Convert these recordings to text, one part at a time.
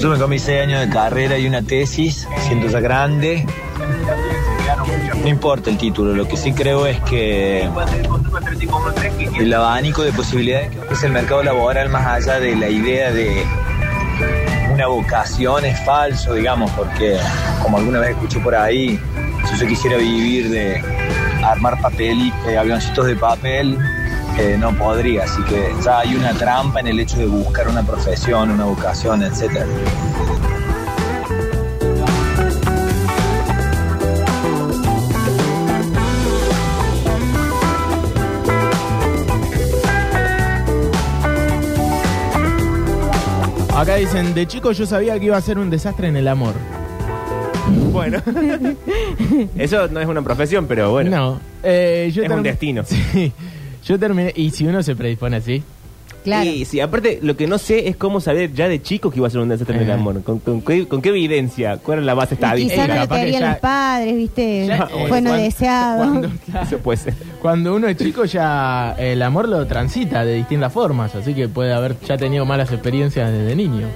Yo me comí seis años de carrera y una tesis, siento ya grande. No importa el título, lo que sí creo es que el abanico de posibilidades que ofrece el mercado laboral más allá de la idea de una vocación es falso, digamos, porque como alguna vez escuché por ahí, si yo quisiera vivir de armar papel y avioncitos de papel, eh, no podría, así que ya hay una trampa en el hecho de buscar una profesión, una vocación, etcétera. Acá dicen, de chico yo sabía que iba a ser un desastre en el amor. Bueno. Eso no es una profesión, pero bueno. No. eh, yo Es un destino. Sí. Yo terminé. Y si uno se predispone así. Claro. Y sí, aparte, lo que no sé es cómo saber ya de chico que iba a ser un desastre en el Eh. amor. ¿Con, con qué, con qué evidencia? ¿Cuál es la base estadística? no que querían ya- los padres, ¿viste? Ya, Fue eh, no cuando- deseado. Cuando, claro, Eso puede ser. cuando uno es chico ya el amor lo transita de distintas formas. Así que puede haber ya tenido malas experiencias desde niño.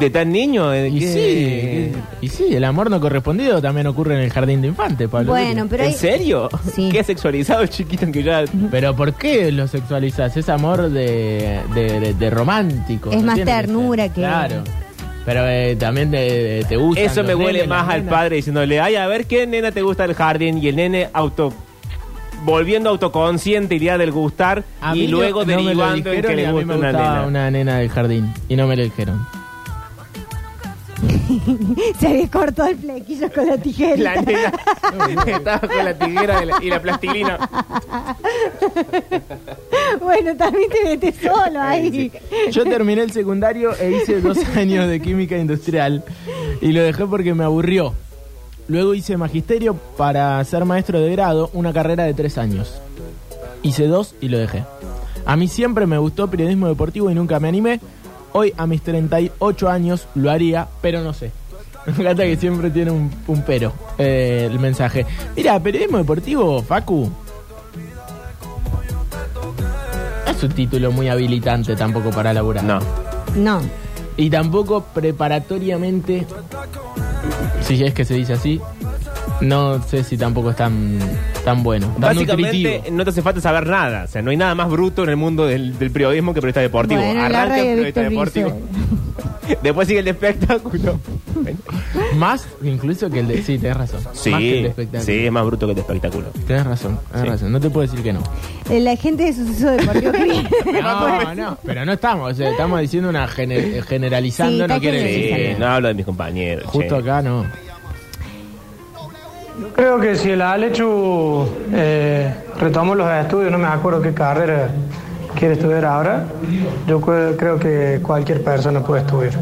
¿De tan niño? ¿De Y sí, y sí, el amor no correspondido también ocurre en el jardín de infantes, Pablo. Bueno, pero ¿En hay- serio? Sí. ¿Qué sexualizado el chiquito que ya... Pero ¿por qué lo sexualizas? Es amor de, de, de- de romántico. Es no más ternura que- Claro. Pero eh, también te, te gusta. Eso me huele más al padre diciéndole, ay, a ver qué nena te gusta el jardín y el nene auto volviendo autoconsciente idea del gustar y luego derivando en que le gusta una nena. una nena del jardín y no me lo dijeron. Se había cortado el flequillo con la tijera. La nena estaba con la tijera y la, y la plastilina. Bueno, también te metes solo ahí. Yo terminé el secundario e hice dos años de química industrial y lo dejé porque me aburrió. Luego hice magisterio para ser maestro de grado, una carrera de tres años. Hice dos y lo dejé. A mí siempre me gustó periodismo deportivo y nunca me animé. Hoy a mis 38 años lo haría, pero no sé. Me encanta que siempre tiene un, un pero eh, el mensaje. Mira, periodismo deportivo, Facu. Es un título muy habilitante tampoco para laburar. No. No. Y tampoco preparatoriamente, si es que se dice así, no sé si tampoco es tan, tan bueno. Tan Básicamente nutritivo. no te hace falta saber nada. O sea, no hay nada más bruto en el mundo del, del periodismo que periodista deportivo. Bueno, la Arranca radio el periodista Víctor deportivo. Después sigue el de espectáculo. Más incluso que el de... Sí, tenés razón. Sí, Más que el de espectáculo. sí, es más bruto que el de espectáculo. Tenés razón, tenés Sí. razón. No te puedo decir que no. Eh, La gente de suceso deportivo. No, no, pero no estamos. o sea, estamos diciendo una gener- generalizando, Sí, no está quiere decir que... no hablo de mis compañeros. Justo che. acá no. Creo que si el Alechu eh, retomó los estudios, no me acuerdo qué carrera quiere estudiar ahora, yo cre- creo que cualquier persona puede estudiar.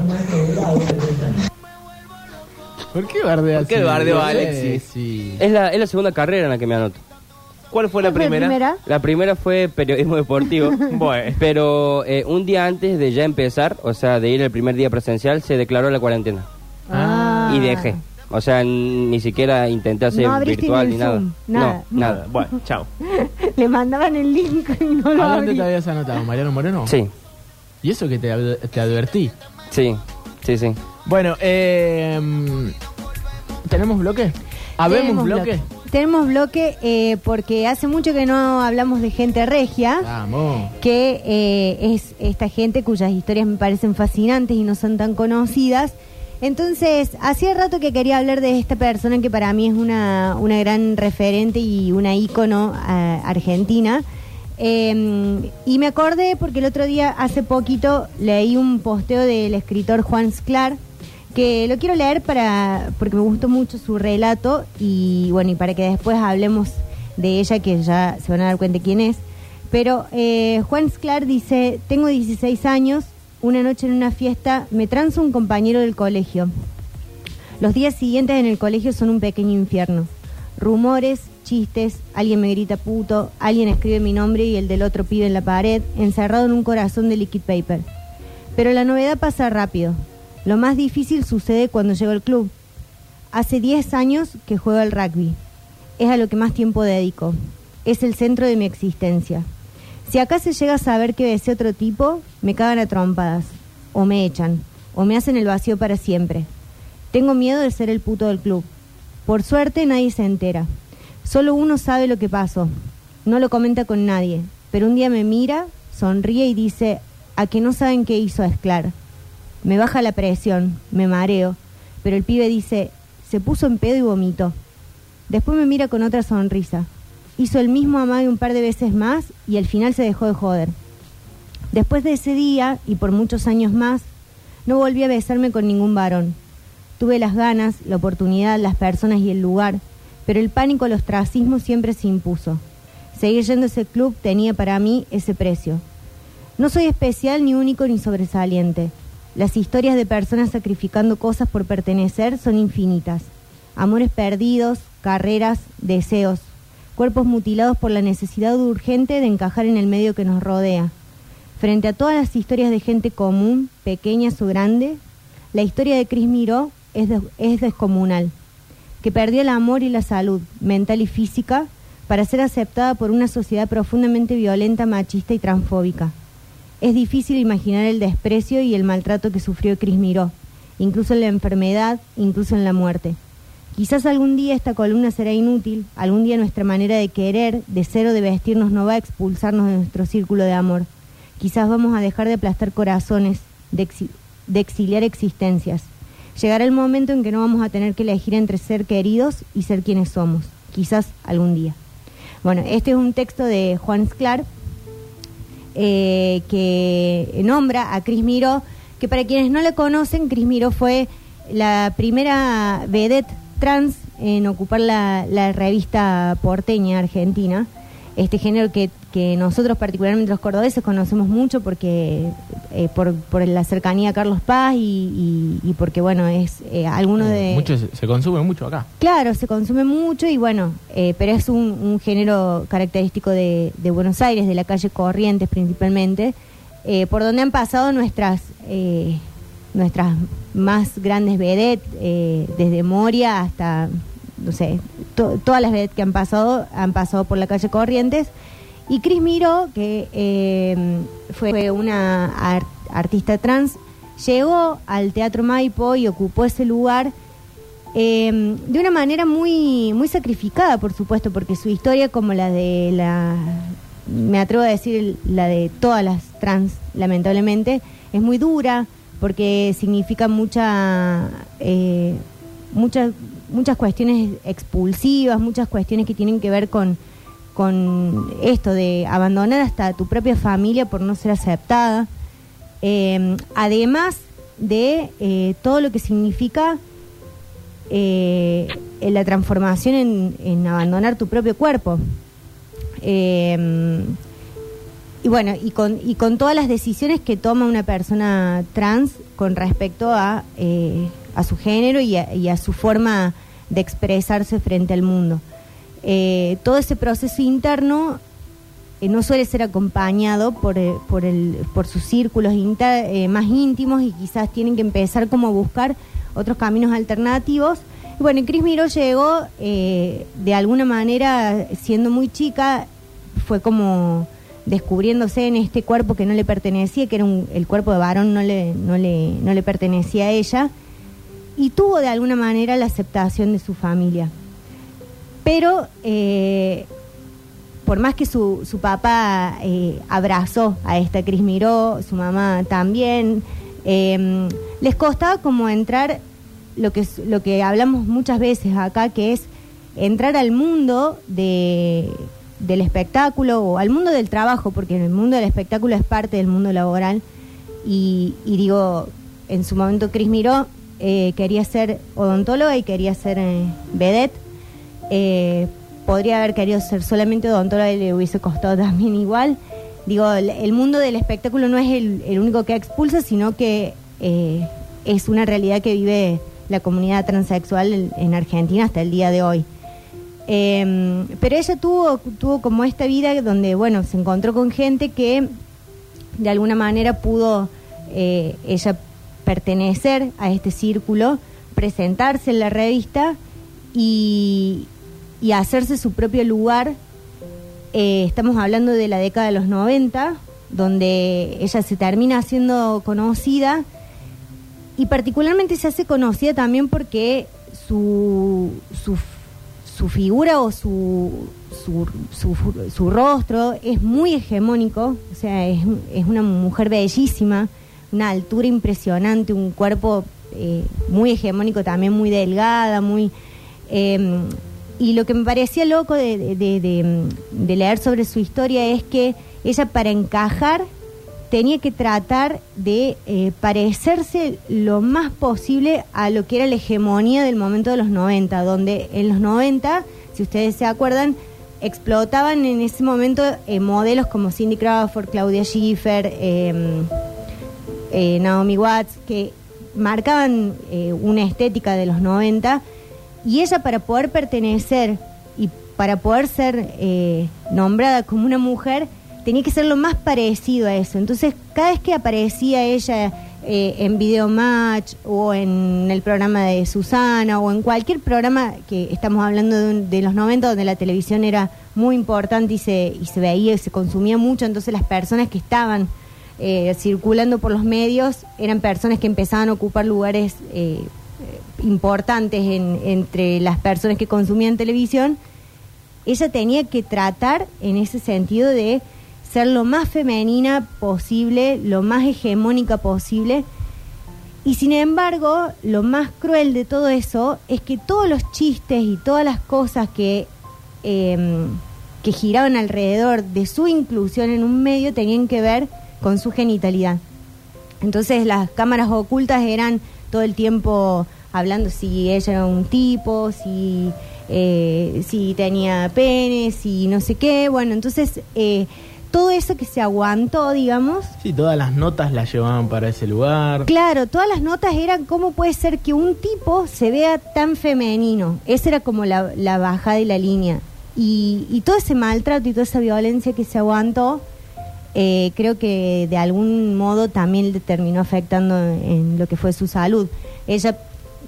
¿Por qué bardea ¿Por qué bardeo a Alexis? Sí. Es la, es la segunda carrera en la que me anoto. ¿Cuál fue la ¿Cuál fue la primera? La primera fue periodismo deportivo. Bueno. Pero eh, un día antes de ya empezar, o sea, de ir el primer día presencial, se declaró la cuarentena. Ah. Y dejé. O sea, ni siquiera intenté hacer No virtual ni nada. No, nada. Nada, bueno, chao. Le mandaban el link y no lo ¿A dónde te habías anotado, Mariano Moreno? Sí, ¿Y eso que te, ad- te advertí? sí, sí, sí. Bueno, eh, ¿tenemos bloque? ¿Habemos Tenemos bloque? Tenemos bloque eh, porque hace mucho que no hablamos de gente regia. Vamos. que eh, es esta gente cuyas historias me parecen fascinantes y no son tan conocidas. Entonces, hacía rato que quería hablar de esta persona que para mí es una, una gran referente y una ícono eh, argentina. Eh, y me acordé porque el otro día, hace poquito, leí un posteo del escritor Juan Sclar, que lo quiero leer para porque me gustó mucho su relato y bueno, y para que después hablemos de ella, que ya se van a dar cuenta quién es. Pero eh, Juan Sclar dice, tengo 16 años, una noche en una fiesta me tranza un compañero del colegio. Los días siguientes en el colegio son un pequeño infierno. Rumores, chistes, alguien me grita puto, alguien escribe mi nombre y el del otro pibe en la pared, encerrado en un corazón de liquid paper. Pero la novedad pasa rápido. Lo más difícil sucede cuando llego al club. Hace 10 años que juego al rugby. Es a lo que más tiempo dedico. Es el centro de mi existencia. Si acá se llega a saber que besé otro tipo, me cagan a trompadas. O me echan. o me hacen el vacío para siempre. Tengo miedo de ser el puto del club. Por suerte nadie se entera. Solo uno sabe lo que pasó. No lo comenta con nadie. Pero un día me mira, sonríe y dice, a que no saben qué hizo Esclar. Me baja la presión, me mareo. Pero el pibe dice, se puso en pedo y vomitó. Después me mira con otra sonrisa. Hizo el mismo amague un par de veces más y al final se dejó de joder. Después de ese día, y por muchos años más, no volví a besarme con ningún varón. Tuve las ganas, la oportunidad, las personas y el lugar, pero el pánico al ostracismo siempre se impuso. Seguir yendo a ese club tenía para mí ese precio. No soy especial, ni único, ni sobresaliente. Las historias de personas sacrificando cosas por pertenecer son infinitas. Amores perdidos, carreras, deseos, cuerpos mutilados por la necesidad urgente de encajar en el medio que nos rodea. Frente a todas las historias de gente común, pequeñas o grande, la historia de Cris Miró es, es descomunal, que perdió el amor y la salud mental y física para ser aceptada por una sociedad profundamente violenta, machista y transfóbica. Es difícil imaginar el desprecio y el maltrato que sufrió Cris Miró, incluso en la enfermedad, incluso en la muerte. Quizás algún día esta columna será inútil, algún día nuestra manera de querer, de ser o de vestirnos no va a expulsarnos de nuestro círculo de amor. Quizás vamos a dejar de aplastar corazones, de, exiliar existencias. Llegará el momento en que no vamos a tener que elegir entre ser queridos y ser quienes somos. Quizás algún día. Bueno, este es un texto de Juan Sclar eh, que nombra a Cris Miró, que para quienes no le conocen, Cris Miró fue la primera vedette trans en ocupar la, la revista porteña argentina este género que, que nosotros particularmente los cordobeses conocemos mucho porque eh, por, por la cercanía a Carlos Paz y, y, porque bueno es eh, alguno de mucho se, consume mucho acá claro se consume mucho y bueno eh, pero es un, un género característico de, de, Buenos Aires de la calle Corrientes principalmente eh, por donde han pasado nuestras nuestras más grandes vedettes desde Moria hasta no sé, todas las veces que han pasado, han pasado por la calle Corrientes. Y Cris Miro, que em, fue una artista trans, llegó al Teatro Maipo y ocupó ese lugar em, de una manera muy, muy sacrificada, por supuesto, porque su historia, como la de la, me atrevo a decir, la de todas las trans, lamentablemente, es muy dura, porque significa mucha, eh, mucha muchas cuestiones expulsivas, muchas cuestiones que tienen que ver con, con esto de abandonar hasta tu propia familia por no ser aceptada. Eh, además de eh, todo lo que significa eh, la transformación en, abandonar tu propio cuerpo. y bueno, y con, y con todas las decisiones que toma una persona trans con respecto a a su género y a, su forma de expresarse frente al mundo. Eh, todo ese proceso interno eh, no suele ser acompañado por, eh, por, el, por sus círculos más íntimos y quizás tienen que empezar como a buscar otros caminos alternativos. bueno, Cris Miró llegó de alguna manera, siendo muy chica, fue como descubriéndose en este cuerpo que no le pertenecía, que era el cuerpo de varón, no le, no le, no le pertenecía a ella y tuvo de alguna manera la aceptación de su familia. Pero eh, por más que su, su papá eh, abrazó a esta Cris Miró, su mamá también, em, les costaba como entrar lo que, lo que hablamos muchas veces acá, que es entrar al mundo de, del espectáculo o al mundo del trabajo, porque el mundo del espectáculo es parte del mundo laboral. Y, digo, en su momento Cris Miró eh, quería ser odontóloga y quería ser eh, vedette. Eh, podría haber querido ser solamente odontóloga y le hubiese costado también igual. Digo, el, mundo del espectáculo no es el, único que expulsa, sino que es una realidad que vive la comunidad transexual en, Argentina hasta el día de hoy. Em, pero ella tuvo, tuvo como esta vida donde, bueno, se encontró con gente que de alguna manera pudo ella pertenecer a este círculo, presentarse en la revista y, hacerse su propio lugar. Eh, estamos hablando de la década de los 90, donde ella se termina siendo conocida y particularmente se hace conocida también porque su, su, su figura o su, su, su, rostro es muy hegemónico, o sea, es, es, una mujer bellísima, una altura impresionante, un cuerpo eh, muy hegemónico también, muy delgada, muy... Em, y lo que me parecía loco de, de, leer sobre su historia es que ella para encajar tenía que tratar de eh, parecerse lo más posible a lo que era la hegemonía del momento de los 90, donde en los 90, si ustedes se acuerdan, explotaban en ese momento eh, modelos como Cindy Crawford, Claudia Schiffer, em, eh, Naomi Watts, que marcaban una estética de los 90, y ella para poder pertenecer y para poder ser nombrada como una mujer, tenía que ser lo más parecido a eso. Entonces, cada vez que aparecía ella eh, en Video Match o en el programa de Susana o en cualquier programa que estamos hablando de, los 90 donde la televisión era muy importante y se, y se veía y se consumía mucho, entonces las personas que estaban eh, circulando por los medios eran personas que empezaban a ocupar lugares eh, importantes entre las personas que consumían televisión. Ella tenía que tratar en ese sentido de ser lo más femenina posible, lo más hegemónica posible. Y sin embargo, lo más cruel de todo eso es que todos los chistes y todas las cosas que, em, que giraban alrededor de su inclusión en un medio tenían que ver con su genitalidad. Entonces las cámaras ocultas eran todo el tiempo hablando si ella era un tipo, si, eh, si tenía pene, si no sé qué. Bueno, entonces... Eh, todo eso que se aguantó, digamos. Sí, todas las notas las llevaban para ese lugar. Claro, todas las notas eran cómo puede ser que un tipo se vea tan femenino. Esa era como la, la bajada y la línea. Y, todo ese maltrato y toda esa violencia que se aguantó, eh, creo que de algún modo también le terminó afectando en lo que fue su salud. Ella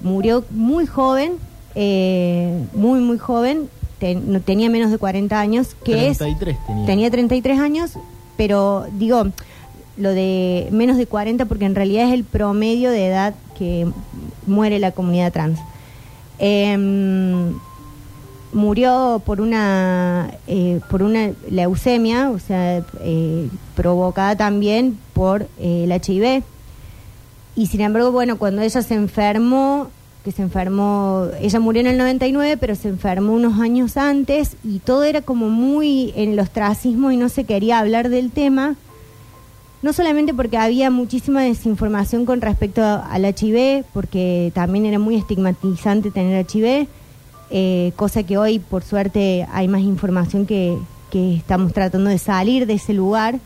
murió muy joven, eh, muy, muy joven, no tenía menos de 40 años, que es... Tenía. tenía 33 años, pero digo, lo de menos de 40 porque en realidad es el promedio de edad que muere la comunidad trans. Em, murió por una eh, por una leucemia, o sea, eh, provocada también por eh, el HIV. Y sin embargo, bueno, cuando ella se enfermó, que se enfermó, ella murió en el 99, pero se enfermó unos años antes y todo era como muy en el ostracismo y no se quería hablar del tema, no solamente porque había muchísima desinformación con respecto al HIV, porque también era muy estigmatizante tener HIV, eh, cosa que hoy por suerte hay más información que, que estamos tratando de salir de ese lugar,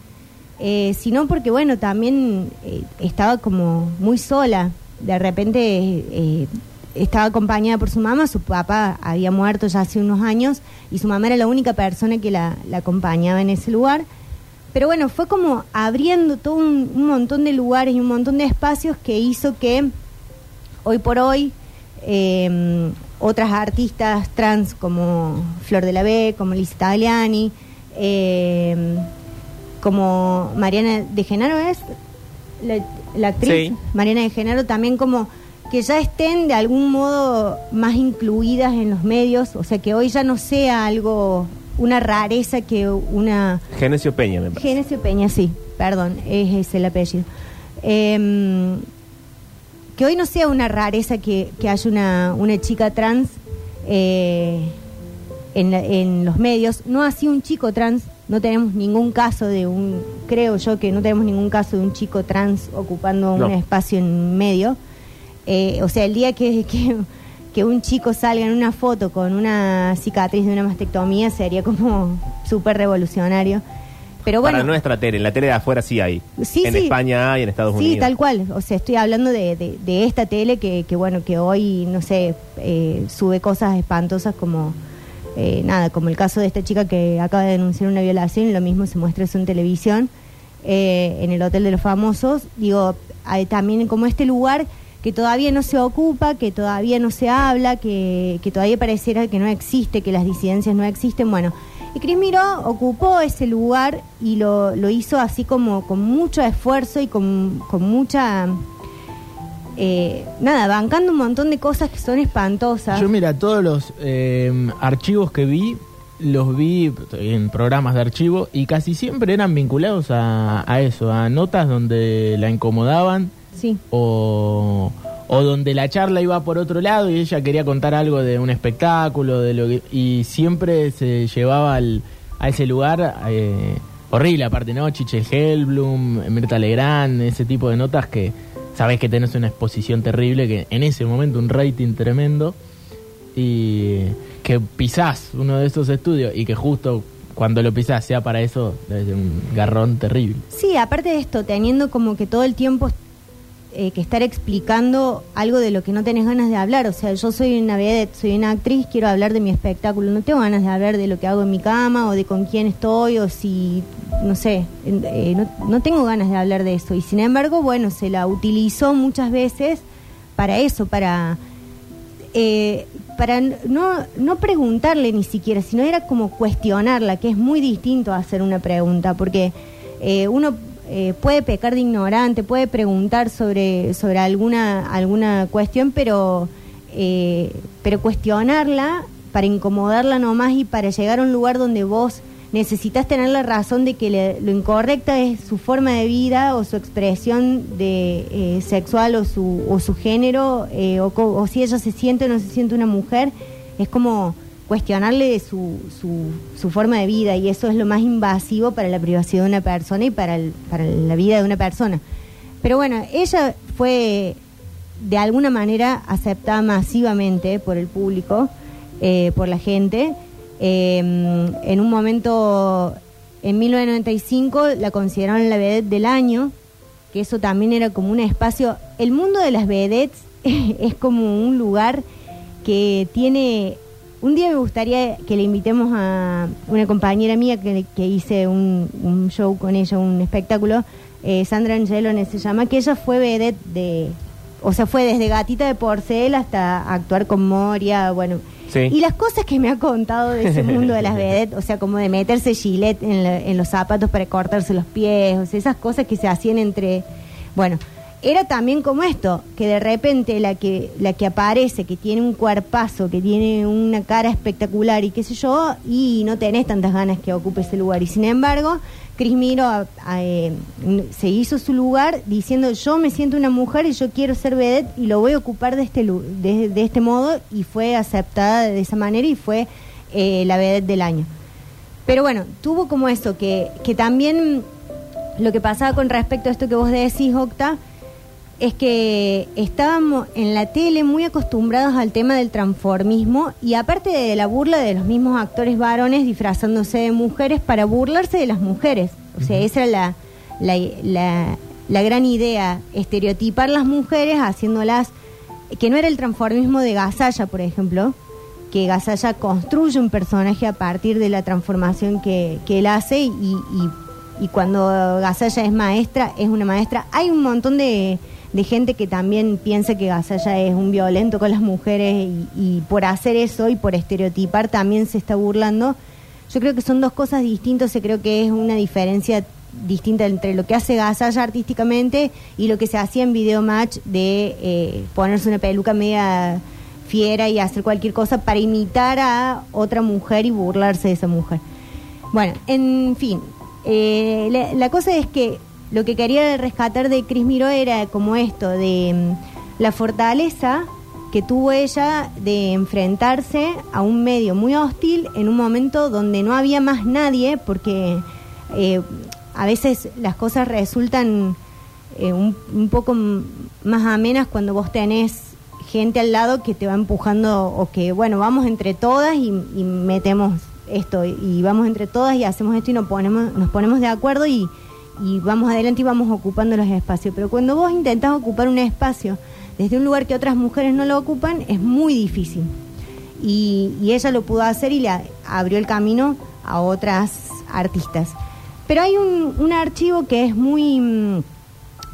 eh, sino porque bueno, también eh, estaba como muy sola. De repente eh, estaba acompañada por su mamá, su papá había muerto ya hace unos años y su mamá era la única persona que la, acompañaba en ese lugar. Pero bueno, fue como abriendo todo un, montón de lugares y un montón de espacios que hizo que hoy por hoy otras artistas trans como Flor de la B, como Liz Tagliani, eh, como Mariana de Genaro es la, actriz Mariana de Genaro también como que ya estén de algún modo más incluidas en los medios, o sea, que hoy ya no sea algo, una rareza que una... Genesio Peña, me parece. Genesio Peña, sí, perdón, es el apellido. Em, que hoy no sea una rareza que, que haya una, una chica trans eh, en, en los medios, no así un chico trans no tenemos ningún caso de un, creo yo que no tenemos ningún caso de un chico trans ocupando un espacio en medio. Eh, o sea, el día que, que, un chico salga en una foto con una cicatriz de una mastectomía sería como súper revolucionario. Pero bueno, Para nuestra tele, en la tele de afuera sí hay. Sí, en España hay, en Estados Unidos. Sí, tal cual. O sea, estoy hablando de, de, esta tele que, que, bueno, que hoy, no sé, eh, sube cosas espantosas como eh, nada, como el caso de esta chica que acaba de denunciar una violación y lo mismo se muestra eso en televisión, eh, en el Hotel de los Famosos. Digo, hay también como este lugar que todavía no se ocupa, que todavía no se habla, que, todavía pareciera que no existe, que las disidencias no existen. Bueno, y Cris Miró ocupó ese lugar y lo, lo hizo así como con mucho esfuerzo y con, con mucha eh, nada, bancando un montón de cosas que son espantosas. Yo mira, todos los eh, archivos que vi, los vi en programas de archivo y casi siempre eran vinculados a, eso, a notas donde la incomodaban sí. o, o donde la charla iba por otro lado y ella quería contar algo de un espectáculo de lo y siempre se llevaba al, a ese lugar eh, horrible, aparte, ¿no? Chiche Helblum, Mirta Legrand, ese tipo de notas que sabes que tenés una exposición terrible, que en ese momento un rating tremendo, y que pisás uno de esos estudios y que justo cuando lo pisás sea para eso, debe un garrón terrible. Sí, aparte de esto, teniendo como que todo el tiempo eh, que estar explicando algo de lo que no tenés ganas de hablar. O sea, yo soy una vedette, soy una actriz, quiero hablar de mi espectáculo. No tengo ganas de hablar de lo que hago en mi cama o de con quién estoy o si, no sé, eh, no, tengo ganas de hablar de eso. Y sin embargo, bueno, se la utilizó muchas veces para eso, para... Eh, para no, no preguntarle ni siquiera, sino era como cuestionarla, que es muy distinto a hacer una pregunta, porque uno eh, puede pecar de ignorante, puede preguntar sobre, sobre alguna, alguna cuestión, pero, eh, pero cuestionarla para incomodarla nomás y para llegar a un lugar donde vos necesitas tener la razón de que lo incorrecta es su forma de vida o su expresión de eh, sexual o su, o su género o, o si ella se siente o no se siente una mujer, es como cuestionarle su, su, su, forma de vida y eso es lo más invasivo para la privacidad de una persona y para, para la vida de una persona. Pero bueno, ella fue de alguna manera aceptada masivamente por el público, eh, por la gente. Em, en un momento, en 1995, la consideraron la vedette del año, que eso también era como un espacio. El mundo de las vedettes es como un lugar que tiene un día me gustaría que le invitemos a una compañera mía que, hice un, show con ella, un espectáculo, eh, Sandra Angelone se llama, que ella fue vedette de, o sea, fue desde gatita de porcel hasta actuar con Moria, bueno. Y las cosas que me ha contado de ese mundo de las vedettes, o sea, como de meterse gilet en, en los zapatos para cortarse los pies, o sea, esas cosas que se hacían entre, bueno era también como esto, que de repente la que, la que aparece, que tiene un cuerpazo, que tiene una cara espectacular y qué sé yo, y no tenés tantas ganas que ocupe ese lugar. Y sin embargo, Cris Miro eh, se hizo su lugar diciendo yo me siento una mujer y yo quiero ser vedette y lo voy a ocupar de este, de, de este modo y fue aceptada de esa manera y fue eh, la vedette del año. Pero bueno, tuvo como eso, que, que también lo que pasaba con respecto a esto que vos decís, Octa, es que estábamos en la tele muy acostumbrados al tema del transformismo y aparte de la burla de los mismos actores varones disfrazándose de mujeres para burlarse de las mujeres. O sea, esa era la, la, la, gran idea, estereotipar las mujeres haciéndolas, que no era el transformismo de Gasalla, por ejemplo, que Gasalla construye un personaje a partir de la transformación que, que él hace y, y, y cuando Gasalla es maestra, es una maestra. Hay un montón de de gente que también piensa que Gasalla es un violento con las mujeres y, por hacer eso y por estereotipar también se está burlando. Yo creo que son dos cosas distintas, y creo que es una diferencia distinta entre lo que hace Gasalla artísticamente y lo que se hacía en Video Match de eh, ponerse una peluca media fiera y hacer cualquier cosa para imitar a otra mujer y burlarse de esa mujer. Bueno, en fin, eh, la cosa es que lo que quería rescatar de Cris Miró era como esto, de mm, la fortaleza que tuvo ella de enfrentarse a un medio muy hostil en un momento donde no había más nadie, porque eh, a veces las cosas resultan eh, un, poco más amenas cuando vos tenés gente al lado que te va empujando o que, bueno, vamos entre todas y, y metemos esto y vamos entre todas y hacemos esto y nos ponemos, nos ponemos de acuerdo y y vamos adelante y vamos ocupando los espacios. Pero cuando vos intentás ocupar un espacio desde un lugar que otras mujeres no lo ocupan, es muy difícil. Y, ella lo pudo hacer y le abrió el camino a otras artistas. Pero hay un, archivo que es muy,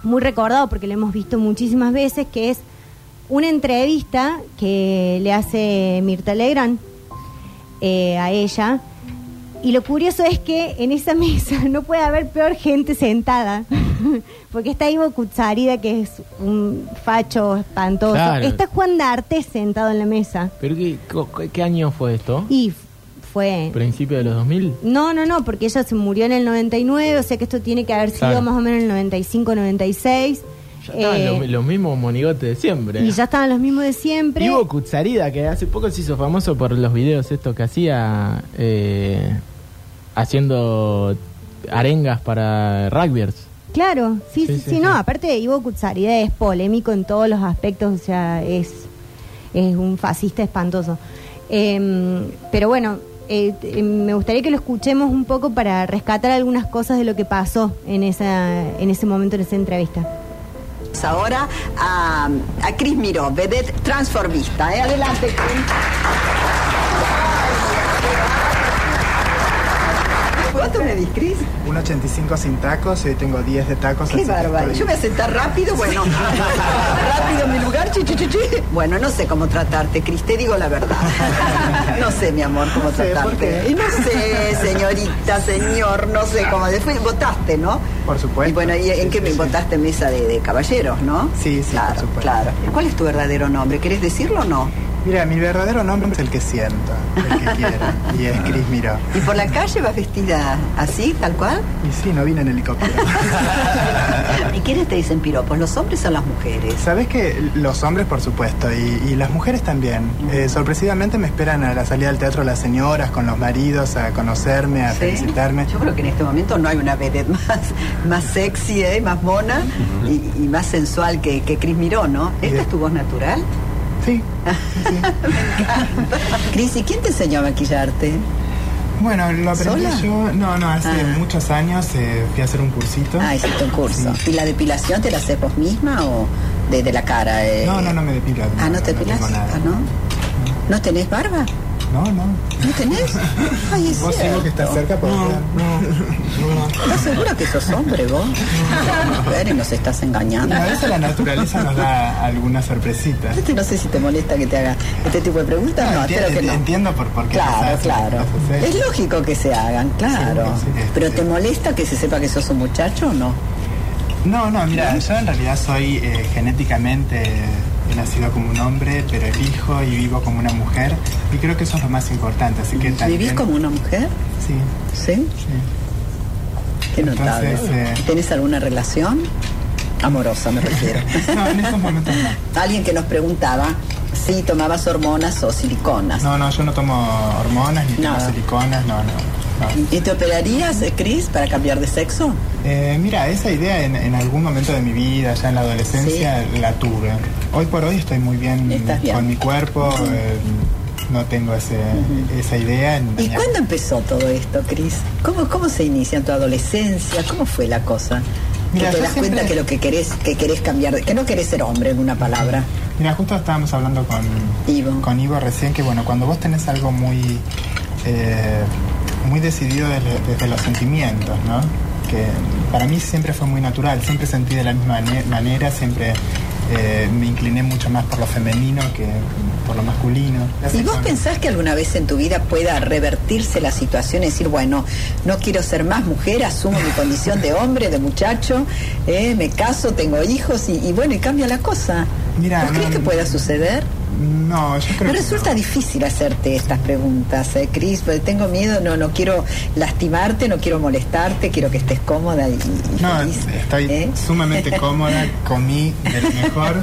muy recordado porque lo hemos visto muchísimas veces, que es una entrevista que le hace Mirta Legrand eh, a ella y lo curioso es que en esa mesa no puede haber peor gente sentada. porque está Ivo Kutsarida, que es un facho espantoso. Está Juan D'Arte sentado en la mesa. ¿Pero qué, qué año fue esto? Y fue... ¿Principio de los 2000? No, no, no, porque ella se murió en el 99, o sea que esto tiene que haber sido más o menos en el 95, 96. Ya estaban los, eh, mismos monigotes de siempre. Y ya estaban los mismos de siempre. Ivo Kutsarida, que hace poco se hizo famoso por los videos estos que hacía eh, haciendo arengas para rugbyers. Claro, sí, sí, sí, no, aparte Ivo Kutsarida es polémico en todos los aspectos, o sea, es, es un fascista espantoso. Em, pero bueno, eh, me gustaría que lo escuchemos un poco para rescatar algunas cosas de lo que pasó en, esa, en ese momento, en esa entrevista. Ahora a, a Cris Miró, vedette transformista. ¿eh? Adelante, Cris. ¿Cuánto me dis, Cris? Un 85 sin tacos y hoy tengo 10 de tacos. Qué bárbaro. Yo voy a sentar rápido, bueno. rápido en mi lugar, chi, chi, chi, Bueno, no sé cómo tratarte, Cris, te digo la verdad. no sé, mi amor, cómo tratarte. Y no sé, señorita, señor, no sé cómo. Después votaste, ¿no? Por supuesto. Y bueno, ¿y en qué me votaste mesa de, de, caballeros, no? Sí, sí, claro, por supuesto. Claro. ¿Cuál es tu verdadero nombre? ¿Querés decirlo o no? Mira, mi verdadero nombre es el que siento, el que quiero, y es Cris Miró. ¿Y por la calle vas vestida así, tal cual? Y sí, no vine en helicóptero. ¿Y quiénes te dicen piropos, los hombres o las mujeres? Sabes que los hombres, por supuesto, y, las mujeres también. Eh, sorpresivamente me esperan a la salida del teatro las señoras con los maridos a conocerme, a felicitarme. Yo creo que en este momento no hay una vedette más, más sexy, ¿eh? más mona y, más sensual que, que Cris Miró, ¿no? ¿Esta es tu voz natural? Sí. Cris, ¿y quién te enseñó a maquillarte? Bueno, lo aprendí yo, no, no, hace ah. muchos años eh, fui a hacer un cursito. Ah, hiciste un curso. ¿Y la depilación te la haces vos misma o de, la cara? Eh? No, no, no me depilo. Ah, ¿no te depilas? Ah, ¿no? ¿No tenés barba? No, no. ¿No tenés? Ay, es Vos sigo que estás cerca, por no, no, no, ¿Estás seguro que sos hombre vos? A y nos estás engañando. A veces la naturaleza nos da algunas sorpresitas. Este no sé si te molesta que te haga este tipo de preguntas. No, entiendo, que no. Entiendo por, por qué. Claro, claro. Es lógico que se hagan, claro. Pero ¿te molesta que se sepa que sos un muchacho o no? No, no, mira, yo en realidad soy eh, genéticamente he nacido como un hombre, pero elijo y vivo como una mujer. Y creo que eso es lo más importante. Así que ¿Vivís como una mujer? Sí. ¿Sí? Sí. Qué notable. Eh, ¿Tienes alguna relación? Amorosa, me refiero. no, en estos momentos no. Alguien que nos preguntaba si tomabas hormonas o siliconas. No, no, yo no tomo hormonas ni tomo siliconas, no, no. ¿Y te operarías, eh, Cris, para cambiar de sexo? Eh, mira, esa idea en, algún momento de mi vida, ya en la adolescencia, la tuve. Hoy por hoy estoy muy bien, con mi cuerpo. Eh, no tengo ese, esa idea. ¿Y cuándo empezó todo esto, Cris? ¿Cómo, ¿Cómo se inicia en tu adolescencia? ¿Cómo fue la cosa? Mira, que te das cuenta que lo que querés, que querés cambiar, que no querés ser hombre en una palabra. Mira, justo estábamos hablando con Ivo, con Ivo recién que bueno, cuando vos tenés algo muy muy decidido desde, los sentimientos, ¿no? Que para mí siempre fue muy natural, siempre sentí de la misma manera, siempre eh, me incliné mucho más por lo femenino que por lo masculino. ¿Y vos pensás que alguna vez en tu vida pueda revertirse la situación y decir, bueno, no quiero ser más mujer, asumo mi condición de hombre, de muchacho, eh, me caso, tengo hijos y, bueno, y cambia la cosa? Mira, ¿Vos crees que pueda suceder? No, yo creo Me resulta difícil hacerte estas preguntas, ¿eh, Cris, porque tengo miedo, no, no quiero lastimarte, no quiero molestarte, quiero que estés cómoda y, No, estoy ¿eh? sumamente cómoda, comí de lo mejor,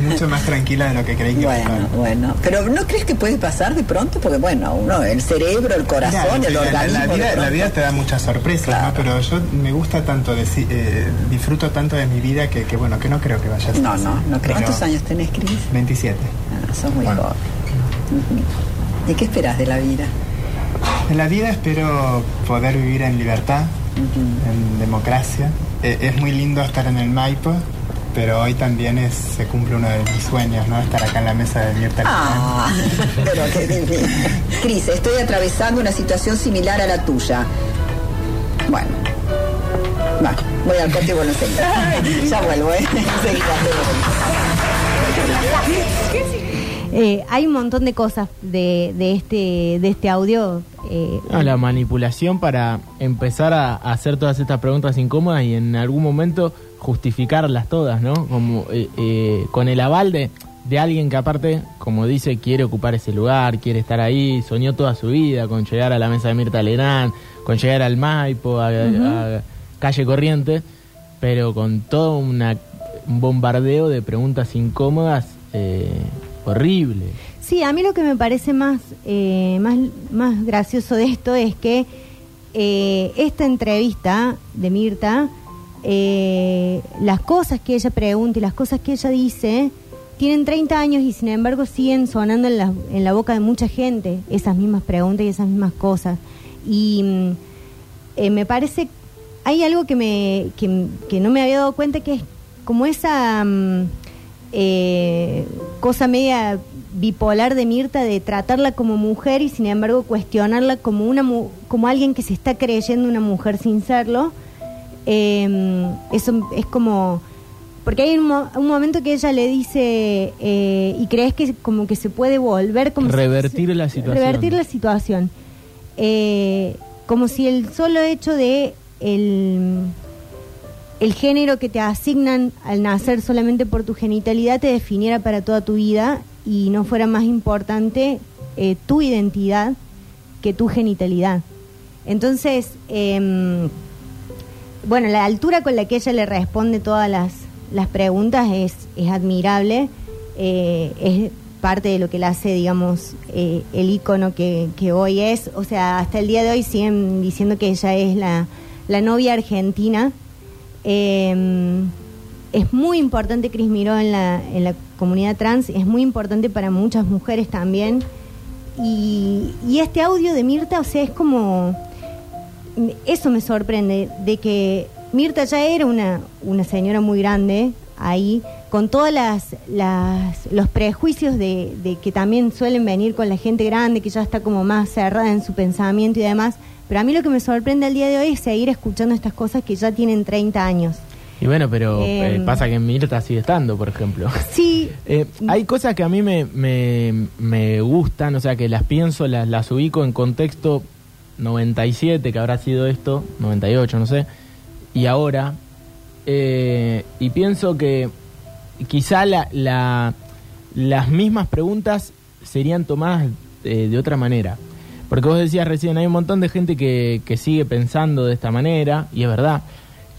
mucho más tranquila de lo que creí que Bueno, bueno, pero ¿no crees que puede pasar de pronto? Porque bueno, uno, el cerebro, el corazón, el organismo... La, vida, la, vida, te da muchas sorpresas, ¿no? Pero yo me gusta tanto, eh, disfruto tanto de mi vida que, que, bueno, que no creo que vaya a ser No, no, no creo. ¿Cuántos años tenés, Cris? 27 sos muy joven. ¿Y qué esperas de la vida? De la vida espero poder vivir en libertad, en democracia. E, es muy lindo estar en el Maipo, pero hoy también es, se cumple uno de mis sueños, ¿no? Estar acá en la mesa de Mirta. Ah, pero qué Cris, estoy atravesando una situación similar a la tuya. Bueno, voy al corte y vuelvo Ya vuelvo, ¿eh? Eh, hay un montón de cosas de, de, este, de este audio Eh, la manipulación para empezar a, hacer todas estas preguntas incómodas y en algún momento justificarlas todas, ¿no? Como eh, eh, con el aval de, de alguien que aparte, como dice, quiere ocupar ese lugar, quiere estar ahí, soñó toda su vida con llegar a la mesa de Mirta Legrand, con llegar al Maipo, a, Calle Corriente, pero con todo una, un bombardeo de preguntas incómodas eh, horrible. Sí, a mí lo que me parece más, eh, más, más gracioso de esto es que eh, esta entrevista de Mirta, eh, las cosas que ella pregunta y las cosas que ella dice, tienen 30 años y sin embargo siguen sonando en la, en la boca de mucha gente esas mismas preguntas y esas mismas cosas. Y mm, me parece, hay algo que, me, que, que, no me había dado cuenta que es como esa... Mm, eh, cosa media bipolar de Mirta de tratarla como mujer y sin embargo cuestionarla como una como alguien que se está creyendo una mujer sin serlo em, eso es como porque hay un, momento que ella le dice eh, y crees que como que se puede volver como revertir la situación. revertir la situación eh, como si el solo hecho de el el género que te asignan al nacer solamente por tu genitalidad te definiera para toda tu vida y no fuera más importante eh, tu identidad que tu genitalidad. Entonces, em, bueno, la altura con la que ella le responde todas las, las preguntas es, es admirable, eh, es parte de lo que le hace, digamos, eh, el icono que, que, hoy es. O sea, hasta el día de hoy siguen diciendo que ella es la, la novia argentina eh, es muy importante Cris Miró en la, en la comunidad trans, es muy importante para muchas mujeres también. Y, este audio de Mirta, o sea, es como... Eso me sorprende, de que Mirta ya era una, una señora muy grande ahí, con todos las, las, los prejuicios de, de, que también suelen venir con la gente grande, que ya está como más cerrada en su pensamiento y demás. Pero a mí lo que me sorprende el día de hoy es seguir escuchando estas cosas que ya tienen 30 años. Y bueno, pero eh, em, pasa que Mirta sigue estando, por ejemplo. Sí. Eh, hay cosas que a mí me, me, gustan, o sea, que las pienso, las, las ubico en contexto 97, que habrá sido esto, 98, no sé, y ahora. Eh, y pienso que quizá la, la, las mismas preguntas serían tomadas de otra manera. Porque vos decías recién, hay un montón de gente que, que sigue pensando de esta manera, y es verdad.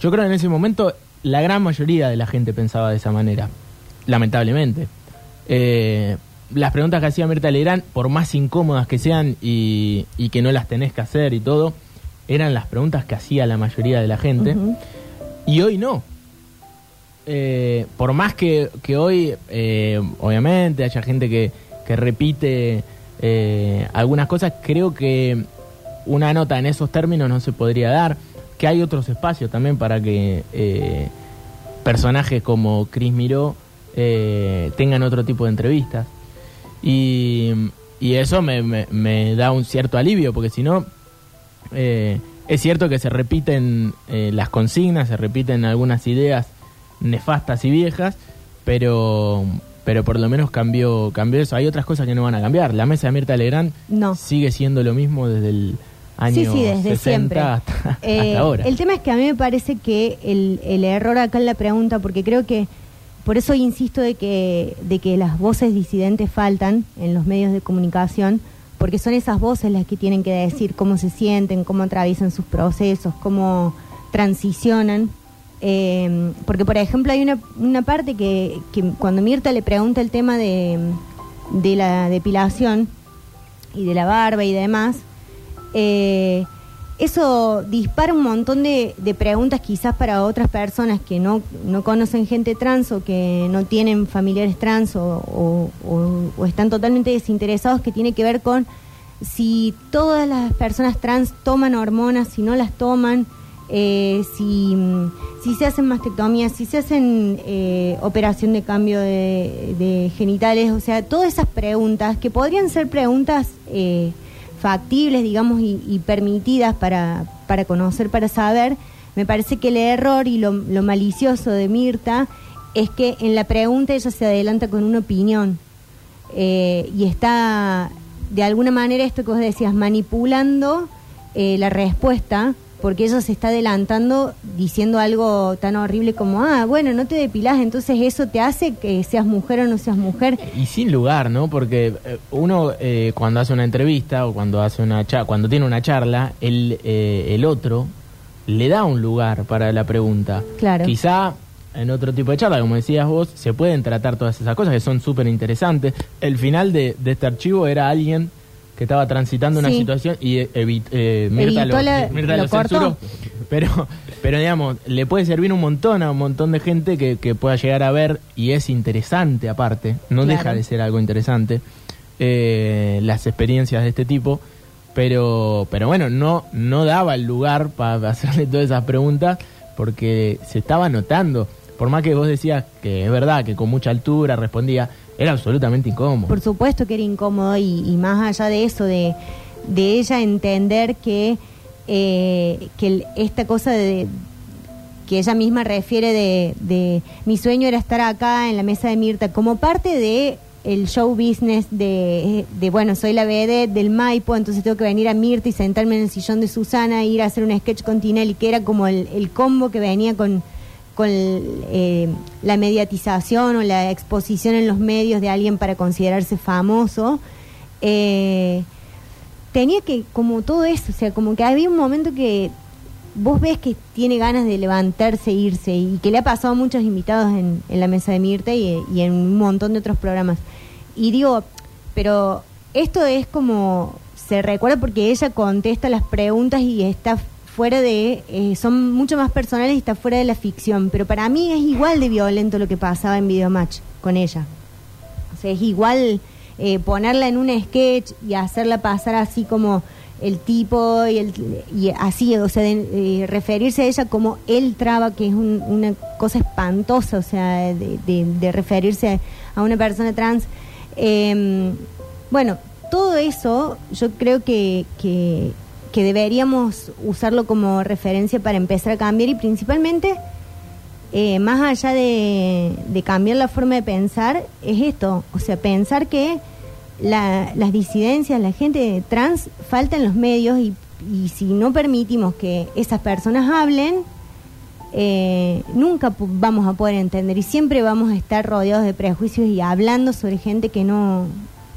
Yo creo que en ese momento la gran mayoría de la gente pensaba de esa manera, lamentablemente. Eh, las preguntas que hacía Mirta Legrand, por más incómodas que sean y, y, que no las tenés que hacer y todo, eran las preguntas que hacía la mayoría de la gente. Y hoy no. Eh, por más que, que hoy, eh, obviamente, haya gente que, que repite eh, algunas cosas, creo que una nota en esos términos no se podría dar, que hay otros espacios también para que eh, personajes como Chris Miró eh, tengan otro tipo de entrevistas. Y, eso me, da un cierto alivio, porque si no, es cierto que se repiten las consignas, se repiten algunas ideas nefastas y viejas, pero pero por lo menos cambió, cambió eso. Hay otras cosas que no van a cambiar. La mesa de Mirta Legrand sigue siendo lo mismo desde el año sí, sí, desde siempre. Hasta, eh, ahora. El tema es que a mí me parece que el, el error acá en la pregunta, porque creo que por eso insisto de que, de que las voces disidentes faltan en los medios de comunicación, porque son esas voces las que tienen que decir cómo se sienten, cómo atraviesan sus procesos, cómo transicionan eh, porque, por ejemplo, hay una, una parte que, que, cuando Mirta le pregunta el tema de, de, la depilación y de la barba y demás, eh, eso dispara un montón de, preguntas quizás para otras personas que no, no conocen gente trans o que no tienen familiares trans o, o están totalmente desinteresados, que tiene que ver con si todas las personas trans toman hormonas, si no las toman, eh, si, si, se hacen mastectomías, si se hacen eh, operación de cambio de, genitales, o sea, todas esas preguntas que podrían ser preguntas eh, factibles, digamos, y, permitidas para, para conocer, para saber, me parece que el error y lo, lo malicioso de Mirta es que en la pregunta ella se adelanta con una opinión y está de alguna manera esto que vos decías, manipulando eh, la respuesta, porque ella se está adelantando diciendo algo tan horrible como, ah, bueno, no te depilas, entonces eso te hace que seas mujer o no seas mujer. Y sin lugar, ¿no? Porque eh, uno eh, cuando hace una entrevista o cuando hace una cuando tiene una charla, el, el otro le da un lugar para la pregunta. Claro. Quizá en otro tipo de charla, como decías vos, se pueden tratar todas esas cosas que son súper interesantes. El final de, este archivo era alguien que estaba transitando una situación y eh, eh Mirta, lo, Mirta Pero, pero digamos, le puede servir un montón a un montón de gente que, que pueda llegar a ver y es interesante aparte, no deja de ser algo interesante, eh, las experiencias de este tipo. Pero, pero bueno, no, no daba el lugar para hacerle todas esas preguntas porque se estaba notando. Por más que vos decías que es verdad, que con mucha altura respondía, era absolutamente incómodo. Por supuesto que era incómodo y, más allá de eso, de, ella entender que, eh, que esta cosa de que ella misma refiere de, mi sueño era estar acá en la mesa de Mirta como parte de el show business de, bueno, soy la BD del Maipo, entonces tengo que venir a Mirta y sentarme en el sillón de Susana e ir a hacer un sketch con Tinelli, que era como el combo que venía con, con eh, la mediatización o la exposición en los medios de alguien para considerarse famoso, eh, tenía que, como todo eso, o sea, como que había un momento que vos ves que tiene ganas de levantarse e irse y que le ha pasado a muchos invitados en, la mesa de Mirte y, y, en un montón de otros programas. Y digo, pero esto es como, se recuerda porque ella contesta las preguntas y está fuera de, eh, son mucho más personales y está fuera de la ficción, pero para mí es igual de violento lo que pasaba en Videomatch con ella. O sea, es igual eh, ponerla en un sketch y hacerla pasar así como el tipo y, el, y así, o sea, de, eh, referirse a ella como el traba, que es una cosa espantosa, o sea, de, de, referirse a una persona trans. Em, bueno, todo eso yo creo que, que que deberíamos usarlo como referencia para empezar a cambiar y principalmente, eh, más allá de, cambiar la forma de pensar, es esto, o sea, pensar que las disidencias, la gente trans falta en los medios y, si no permitimos que esas personas hablen, eh, nunca vamos a poder entender y siempre vamos a estar rodeados de prejuicios y hablando sobre gente que no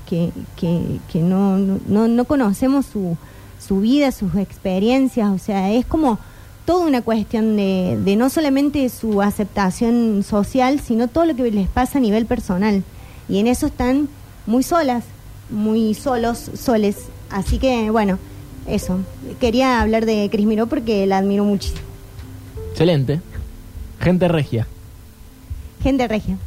que, que, no, no, no conocemos su, su vida, sus experiencias, o sea, es como toda una cuestión de, de no solamente su aceptación social, sino todo lo que les pasa a nivel personal. Y en eso están muy solas, muy solos, soles. Así que, bueno, eso. Quería hablar de Cris Miró porque la admiro muchísimo. Excelente. Gente regia. Gente regia.